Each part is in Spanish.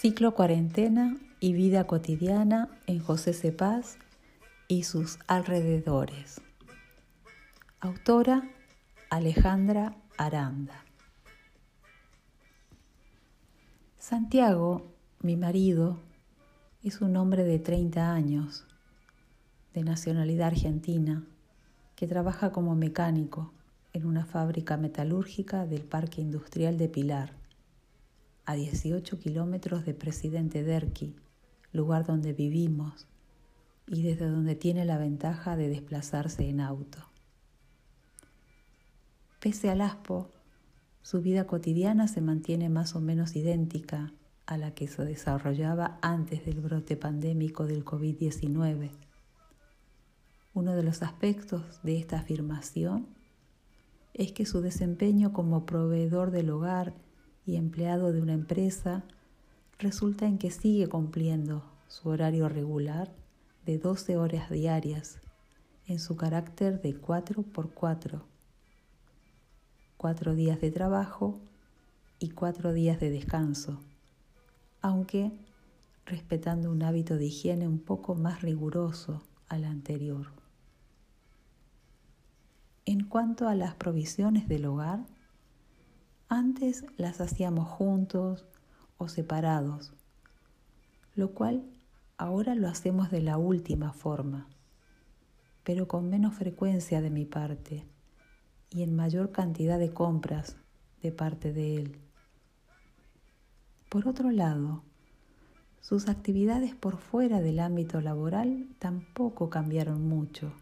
Ciclo Cuarentena y Vida Cotidiana en José Cepaz y sus alrededores. Autora Alejandra Aranda. Santiago, mi marido, es un hombre de 30 años, de nacionalidad argentina, que trabaja como mecánico en una fábrica metalúrgica del Parque Industrial de Pilar a 18 kilómetros de Presidente Derqui, lugar donde vivimos y desde donde tiene la ventaja de desplazarse en auto. Pese al aspo, su vida cotidiana se mantiene más o menos idéntica a la que se desarrollaba antes del brote pandémico del COVID-19. Uno de los aspectos de esta afirmación es que su desempeño como proveedor del hogar y empleado de una empresa, resulta en que sigue cumpliendo su horario regular de 12 horas diarias en su carácter de 4 por 4 cuatro días de trabajo y cuatro días de descanso, aunque respetando un hábito de higiene un poco más riguroso al anterior. En cuanto a las provisiones del hogar, antes las hacíamos juntos o separados, lo cual ahora lo hacemos de la última forma, pero con menos frecuencia de mi parte y en mayor cantidad de compras de parte de él. Por otro lado, sus actividades por fuera del ámbito laboral tampoco cambiaron mucho.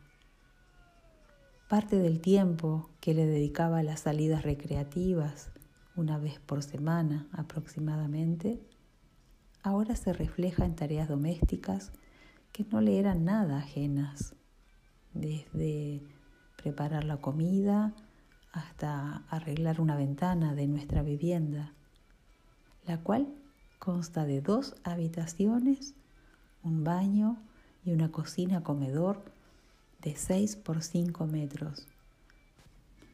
Parte del tiempo que le dedicaba a las salidas recreativas una vez por semana aproximadamente, ahora se refleja en tareas domésticas que no le eran nada ajenas, desde preparar la comida hasta arreglar una ventana de nuestra vivienda, la cual consta de dos habitaciones, un baño y una cocina comedor de 6 por 5 metros,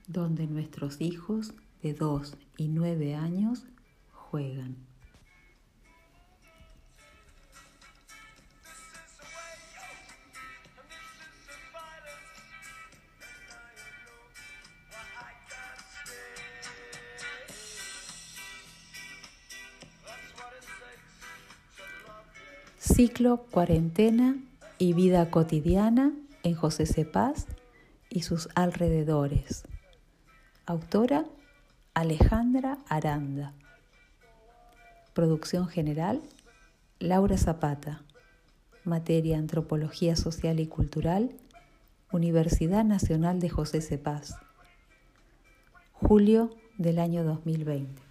donde nuestros hijos de 2 y 9 años juegan. Ciclo Cuarentena y Vida Cotidiana en José Cepaz y sus alrededores. Autora Alejandra Aranda. Producción general, Laura Zapata. Materia Antropología Social y Cultural, Universidad Nacional de José Cepaz. Julio del año 2020.